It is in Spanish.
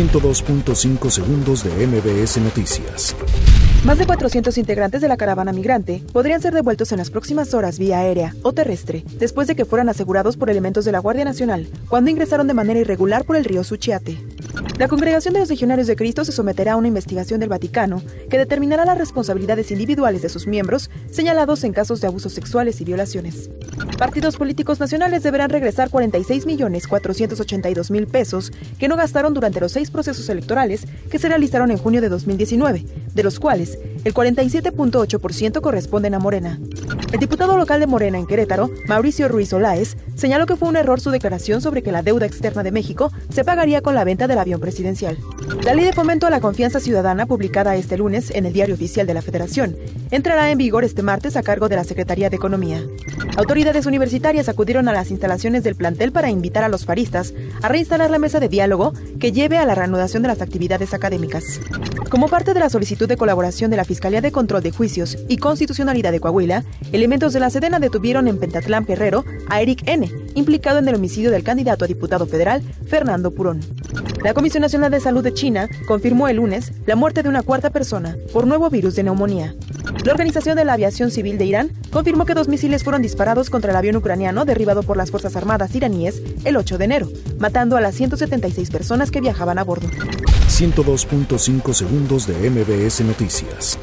102.5 segundos de MBS Noticias. Más de 400 integrantes de la caravana migrante podrían ser devueltos en las próximas horas vía aérea o terrestre, después de que fueran asegurados por elementos de la Guardia Nacional cuando ingresaron de manera irregular por el río Suchiate. La Congregación de los Legionarios de Cristo se someterá a una investigación del Vaticano que determinará las responsabilidades individuales de sus miembros señalados en casos de abusos sexuales y violaciones. Partidos políticos nacionales deberán regresar 46 millones 482 mil pesos que no gastaron durante los seis procesos electorales que se realizaron en junio de 2019, de los cuales el 47.8% corresponden a Morena. El diputado local de Morena en Querétaro, Mauricio Ruiz Olaez, señaló que fue un error su declaración sobre que la deuda externa de México se pagaría con la venta del avión presidencial. La ley de fomento a la confianza ciudadana, publicada este lunes en el Diario Oficial de la Federación, entrará en vigor este martes a cargo de la Secretaría de Economía. Autoridades universitarias acudieron a las instalaciones del plantel para invitar a los faristas a reinstalar la mesa de diálogo que lleve a la reanudación de las actividades académicas. Como parte de la solicitud de colaboración de la Fiscalía de Control de Juicios y Constitucionalidad de Coahuila, elementos de la Sedena detuvieron en Pentatlán Guerrero a Eric N., implicado en el homicidio del candidato a diputado federal Fernando Purón. La Comisión Nacional de Salud de China confirmó el lunes la muerte de una cuarta persona por nuevo virus de neumonía. La Organización de la Aviación Civil de Irán confirmó que dos misiles fueron disparados contra el avión ucraniano derribado por las Fuerzas Armadas iraníes el 8 de enero, matando a las 176 personas que viajaban a bordo. 102.5 segundos de MBS Noticias.